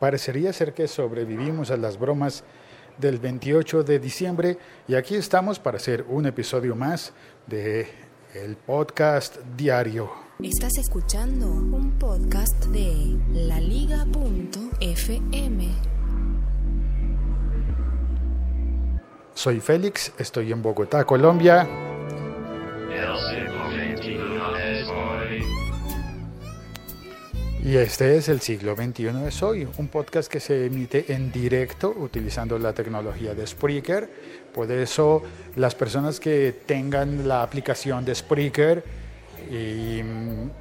Parecería ser que sobrevivimos a las bromas del 28 de diciembre y aquí estamos para hacer un episodio más de el podcast diario. Estás escuchando un podcast de laliga.fm. Soy Félix, estoy en Bogotá, Colombia. Y este es el siglo XXI de Soy, un podcast que se emite en directo utilizando la tecnología de Spreaker. Por eso las personas que tengan la aplicación de Spreaker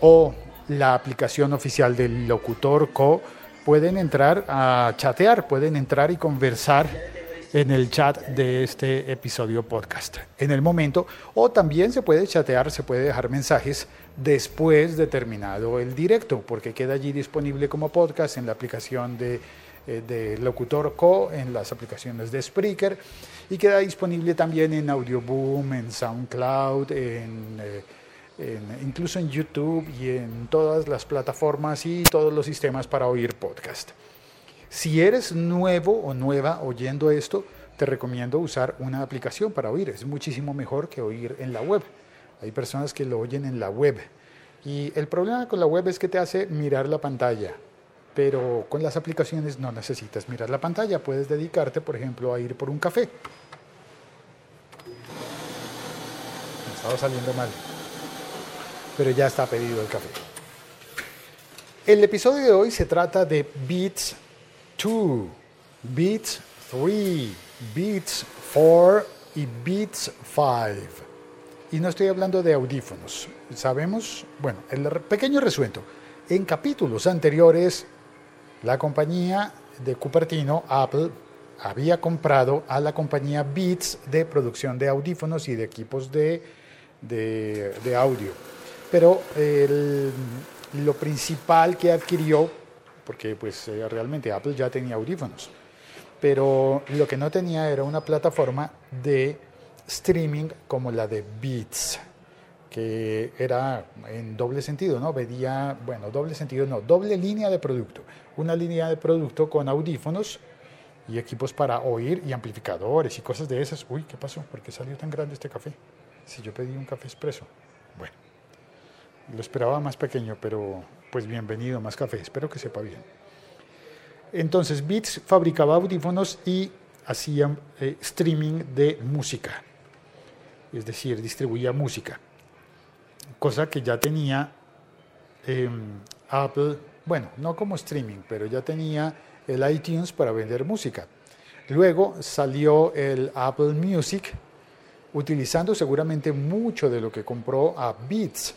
o la aplicación oficial del locutor Co pueden entrar a chatear, pueden entrar y conversar en el chat de este episodio podcast en el momento o también se puede chatear, se puede dejar mensajes después de terminado el directo porque queda allí disponible como podcast en la aplicación de, eh, de Locutor Co, en las aplicaciones de Spreaker y queda disponible también en Audioboom, en SoundCloud, en... Eh, incluso en YouTube y en todas las plataformas y todos los sistemas para oír podcast. Si eres nuevo o nueva oyendo esto, te recomiendo usar una aplicación para oír. Es muchísimo mejor que oír en la web. Hay personas que lo oyen en la web. Y el problema con la web es que te hace mirar la pantalla. Pero con las aplicaciones no necesitas mirar la pantalla. Puedes dedicarte, por ejemplo, a ir por un café. Me estaba saliendo mal. Pero ya está pedido el café. El episodio de hoy se trata de Beats 2, Beats 3, Beats 4 y Beats 5. Y no estoy hablando de audífonos. Sabemos, bueno, el pequeño resuento. En capítulos anteriores, la compañía de Cupertino, Apple, había comprado a la compañía Beats de producción de audífonos y de equipos de, de, audio. Pero lo principal que adquirió porque pues eh, realmente Apple ya tenía audífonos, pero lo que no tenía era una plataforma de streaming como la de Beats, que era en doble sentido, ¿no? Veía, bueno, doble sentido no, doble línea de producto, una línea de producto con audífonos y equipos para oír y amplificadores y cosas de esas. Uy, ¿qué pasó? ¿Por qué salió tan grande este café? Si yo pedí un café expreso. Bueno, lo esperaba más pequeño, pero pues bienvenido, más café, espero que sepa bien. Entonces, Beats fabricaba audífonos y hacía eh, streaming de música, es decir, distribuía música, cosa que ya tenía em, Apple, bueno, no como streaming, pero ya tenía el iTunes para vender música. Luego salió el Apple Music, utilizando seguramente mucho de lo que compró a Beats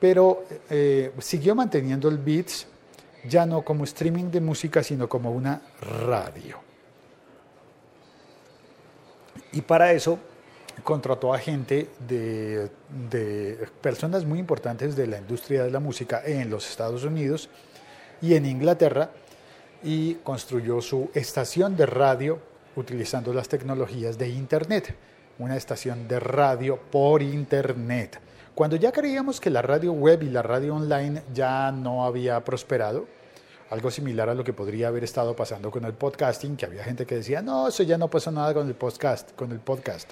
pero eh, siguió manteniendo el Beats ya no como streaming de música, sino como una radio. Y para eso contrató a gente de, de, personas muy importantes de la industria de la música en los Estados Unidos y en Inglaterra y construyó su estación de radio utilizando las tecnologías de Internet, una estación de radio por Internet. Cuando ya creíamos que la radio web y la radio online ya no había prosperado, algo similar a lo que podría haber estado pasando con el podcasting, que había gente que decía, no, eso ya no pasó nada con el podcast, con el podcast.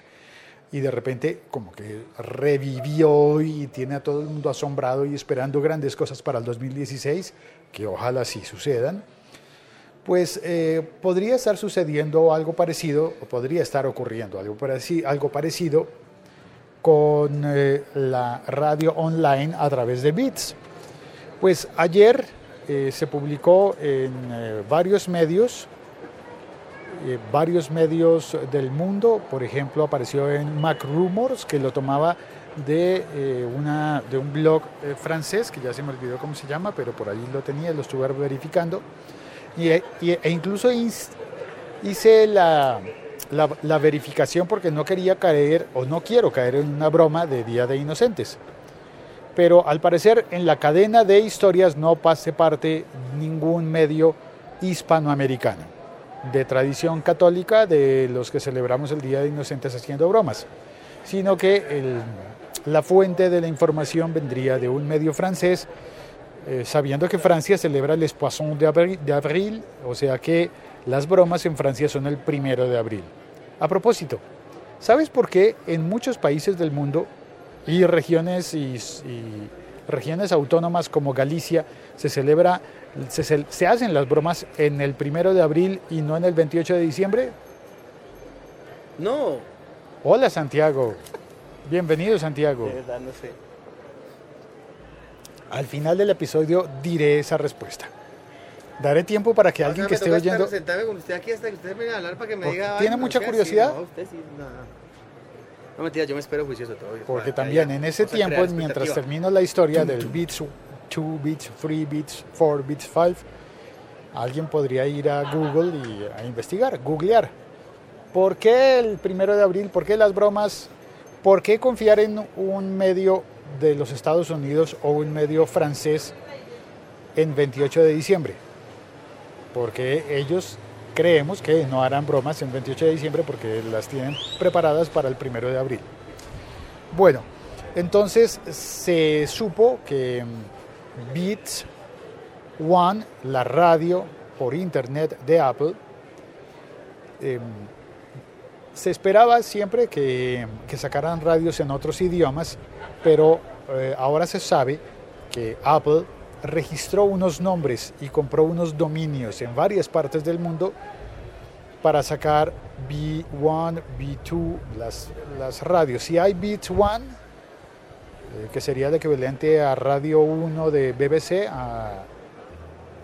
Y de repente como que revivió y tiene a todo el mundo asombrado y esperando grandes cosas para el 2016, que ojalá sí sucedan. Pues eh, podría estar sucediendo algo parecido, o podría estar ocurriendo algo, algo parecido con eh, la radio online a través de Beats. Pues ayer eh, se publicó en eh, varios medios, varios medios del mundo, por ejemplo apareció en Mac Rumors, que lo tomaba de, una, de un blog francés, que ya se me olvidó cómo se llama, pero por ahí lo tenía, lo estuve verificando, y, e incluso hice la, la, verificación porque no quería caer o no quiero caer en una broma de Día de Inocentes. Pero al parecer en la cadena de historias no pase parte ningún medio hispanoamericano de tradición católica de los que celebramos el Día de Inocentes haciendo bromas, sino que la fuente de la información vendría de un medio francés eh, sabiendo que Francia celebra el Poisson de de abril, o sea que las bromas en Francia son el primero de abril. A propósito, ¿sabes por qué en muchos países del mundo y regiones y, y regiones autónomas como Galicia se celebra se, se, hacen las bromas en el primero de abril y no en el 28 de diciembre? No. Hola Santiago. Bienvenido Santiago. De verdad no sé. Al final del episodio diré esa respuesta. Daré tiempo para que alguien O sea, que esté oyendo... estar- sentarme con usted aquí hasta que usted venga a hablar para que me Porque diga. tiene "Ay, mucha curiosidad". no, usted sí, no. No, mentira, yo me espero juicioso todavía. Porque Para también en ese tiempo, mientras termino la historia del Beats 2 Beats, 3 Beats, 4 Beats, 5, alguien podría ir a Google y a investigar, googlear. ¿Por qué el primero de abril? ¿Por qué las bromas? ¿Por qué confiar en un medio de los Estados Unidos o un medio francés en 28 de diciembre? Porque ellos creemos que no harán bromas en 28 de diciembre porque las tienen preparadas para el primero de abril. Bueno, entonces se supo que mm, Beats One, la radio por internet de Apple, em, se esperaba siempre que, que sacaran radios en otros idiomas, pero eh, ahora se sabe que Apple registró unos nombres y compró unos dominios en varias partes del mundo para sacar B1, B2, las, las radios. Si hay Beats One, eh, que sería el equivalente a Radio 1 de BBC, a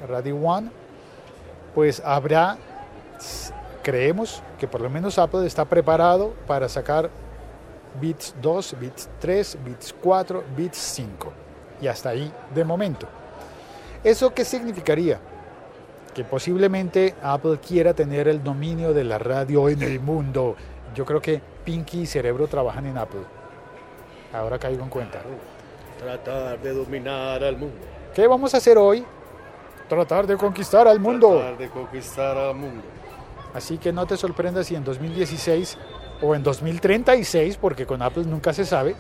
Radio One, pues habrá, creemos que por lo menos Apple está preparado para sacar Beats 2, Beats 3, Beats 4, Beats 5. Y hasta ahí de momento. ¿Eso qué significaría? Que posiblemente Apple quiera tener el dominio de la radio en el mundo. Yo creo que Pinky y Cerebro trabajan en Apple. Ahora caigo en cuenta. Tratar de dominar al mundo. ¿Qué vamos a hacer hoy? Tratar de conquistar al mundo. Tratar de conquistar al mundo. Así que no te sorprendas si en 2016 o en 2036, porque con Apple nunca se sabe,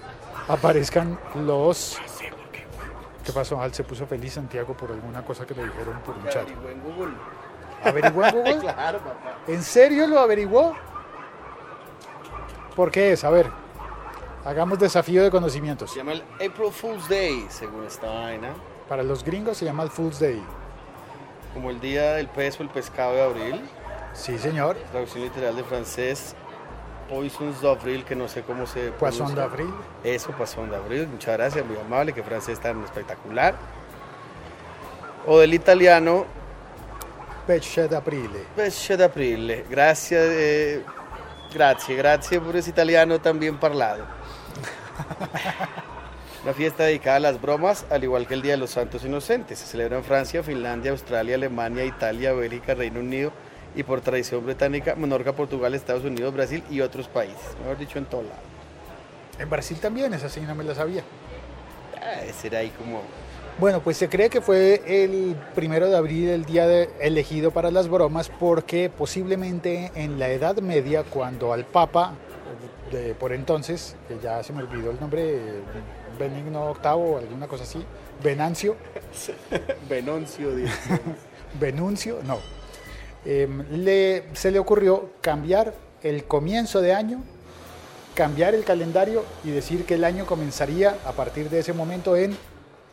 aparezcan los... ¿Qué pasó? Al se puso feliz Santiago por alguna cosa que le dijeron por un chat. Averigüé en Google. ¿Averiguó en Google? Claro, papá. ¿En serio lo averiguó? ¿Por qué es? A ver, hagamos desafío de conocimientos. Se llama el April Fool's Day, según esta vaina. Para los gringos se llama el Fool's Day. Como el día del pez o el pescado de abril. Sí, señor. Traducción literal de francés. Poissons d'avril, que no sé cómo se Poisson d'avril. Eso, Poisson d'avril. Muchas gracias, muy amable, que francés tan espectacular. O del italiano, Pesce d'aprile. pesce d'aprile. Gracias, eh, grazie, grazie por ese italiano tan bien parlado. Una fiesta dedicada a las bromas, al igual que el Día de los Santos Inocentes. Se celebra en Francia, Finlandia, Australia, Alemania, Italia, Bélgica, Reino Unido y por tradición británica, Menorca, Portugal, Estados Unidos, Brasil y otros países. Mejor dicho, en todo lado. En Brasil también, esa sí no me la sabía. Ah, ese era ahí como... Bueno, pues se cree que fue el primero de abril el día de- elegido para las bromas porque posiblemente en la Edad Media, cuando al Papa, de, por entonces, que ya se me olvidó el nombre, Benigno VIII o alguna cosa así, Venancio, Venoncio, dice. Venuncio, no, em, le, se le ocurrió cambiar el comienzo de año, cambiar el calendario y decir que el año comenzaría a partir de ese momento en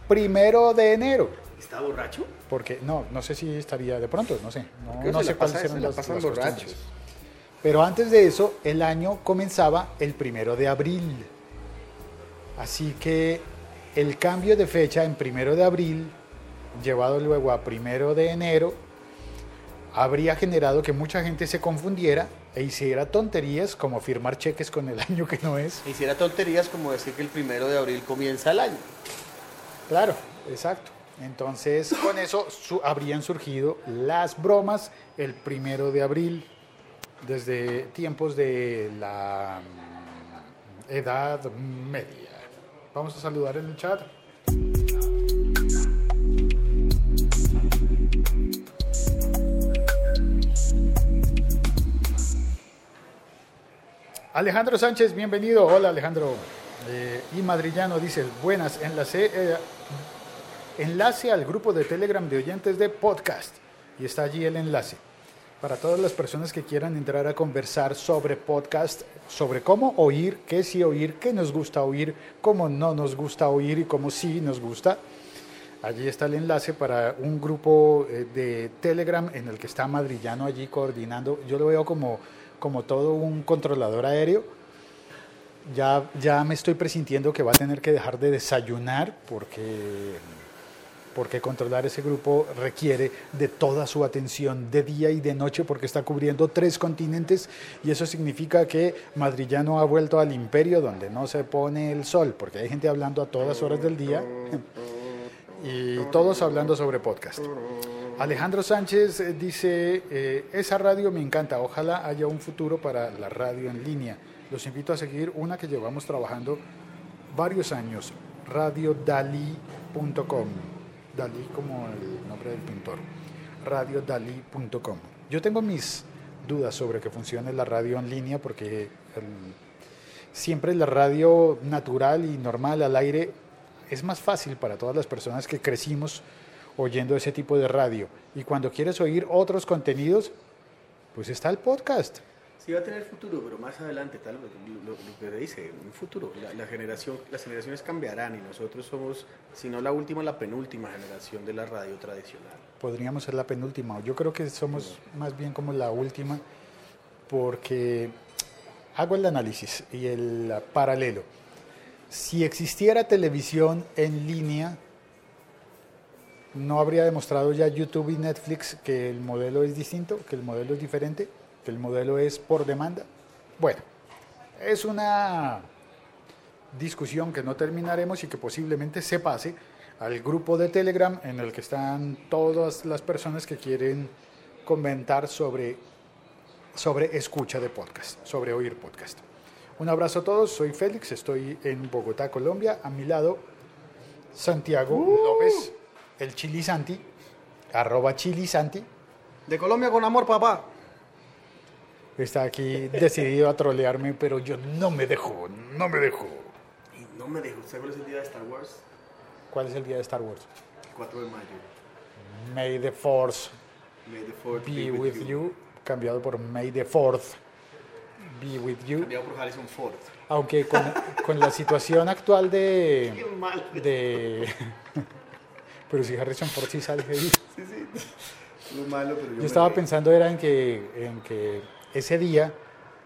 primero de enero. ¿Está borracho? Porque no, no sé si estaría de pronto, no sé. No, sé cuáles eran las, las borrachos. Pero antes de eso, el año comenzaba el primero de abril. Así que el cambio de fecha en primero de abril, llevado luego a primero de enero, habría generado que mucha gente se confundiera e hiciera tonterías como firmar cheques con el año que no es. Hiciera tonterías como decir que el primero de abril comienza el año. Claro, exacto. Entonces, con eso su- habrían surgido las bromas el primero de abril, desde tiempos de la mm, Edad Media. Vamos a saludar en el chat. Alejandro Sánchez, bienvenido. Hola Alejandro. Eh, y Madrillano dice, buenas, en la, se- eh, enlace al grupo de Telegram de oyentes de podcast. Y está allí el enlace. Para todas las personas que quieran entrar a conversar sobre podcast, sobre cómo oír, qué sí oír, qué nos gusta oír, cómo no nos gusta oír y cómo sí nos gusta. Allí está el enlace para un grupo eh, de Telegram en el que está Madrillano allí coordinando. Yo lo veo como, como todo un controlador aéreo. Ya, ya me estoy presintiendo que va a tener que dejar de desayunar porque porque controlar ese grupo requiere de toda su atención de día y de noche porque está cubriendo tres continentes y eso significa que Madrillano ha vuelto al imperio donde no se pone el sol, porque hay gente hablando a todas horas del día y todos hablando sobre podcast. Alejandro Sánchez eh, dice, eh, esa radio me encanta, ojalá haya un futuro para la radio en línea. Los invito a seguir una que llevamos trabajando varios años, radiodali.com. Dalí como el nombre del pintor, radiodalí.com. Yo tengo mis dudas sobre que funcione la radio en línea porque siempre la radio natural y normal al aire es más fácil para todas las personas que crecimos oyendo ese tipo de radio. Y cuando quieres oír otros contenidos, pues está el podcast. Sí va a tener futuro, pero más adelante, tal vez, lo, lo que dice, un futuro. La, la generación, las generaciones cambiarán y nosotros somos, si no la última, la penúltima generación de la radio tradicional. Podríamos ser la penúltima. Yo creo que somos más bien como la última porque hago el análisis y el paralelo. Si existiera televisión en línea, no habría demostrado ya YouTube y Netflix que el modelo es distinto, que el modelo es diferente, que el modelo es por demanda. Bueno, es una discusión que no terminaremos y que posiblemente se pase al grupo de Telegram en el que están todas las personas que quieren comentar sobre, sobre escucha de podcast, sobre oír podcast. Un abrazo a todos, soy Félix, estoy en Bogotá, Colombia. A mi lado, Santiago López, el Chili Santi, arroba Chili Santi, De Colombia con amor, papá. está aquí decidido a trolearme, pero yo no me dejo, no me dejo. Y no me dejo, ¿sabes cuál es el día de Star Wars? ¿Cuál es el día de Star Wars? 4 de mayo. May the Force May the fourth be with you, cambiado por May the Fourth be with you. Cambiado por Harrison Ford. Aunque con, con la situación actual de, de... Pero si Harrison Ford sí sale ahí. Sí, sí. Lo malo, pero yo, Yo estaba pensando era en que, en que ese día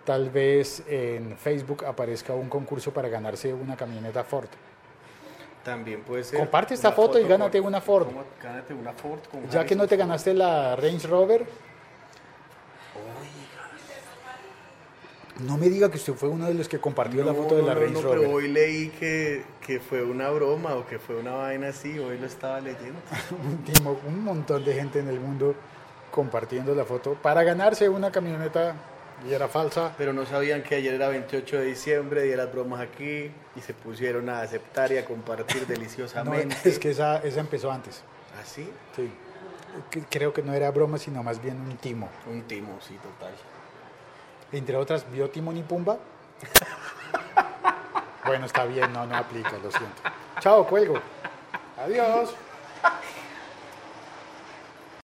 tal vez en Facebook aparezca un concurso para ganarse una camioneta Ford. También puede ser. Comparte esta una foto y gánate una Ford. Gánate una Ford con Ya que no Harrison te ganaste la Range Rover. No me diga que usted fue uno de los que compartió la No, foto de la no, Range no, Rover. pero hoy leí que, que fue una broma o que fue una vaina así, hoy lo estaba leyendo. un, timo- un montón de gente en el mundo compartiendo la foto para ganarse una camioneta y era falsa. Pero no sabían que ayer era 28 de diciembre, de las bromas aquí, y se pusieron a aceptar y a compartir No, deliciosamente. es que esa, esa empezó antes. ¿Así? Sí. Que- Creo que no era broma, sino más bien un timo. Un timo, sí, total. Entre otras, ¿vio Timón y Pumba? bueno, está bien, no, no aplica, lo siento. Chao, cuelgo. Adiós.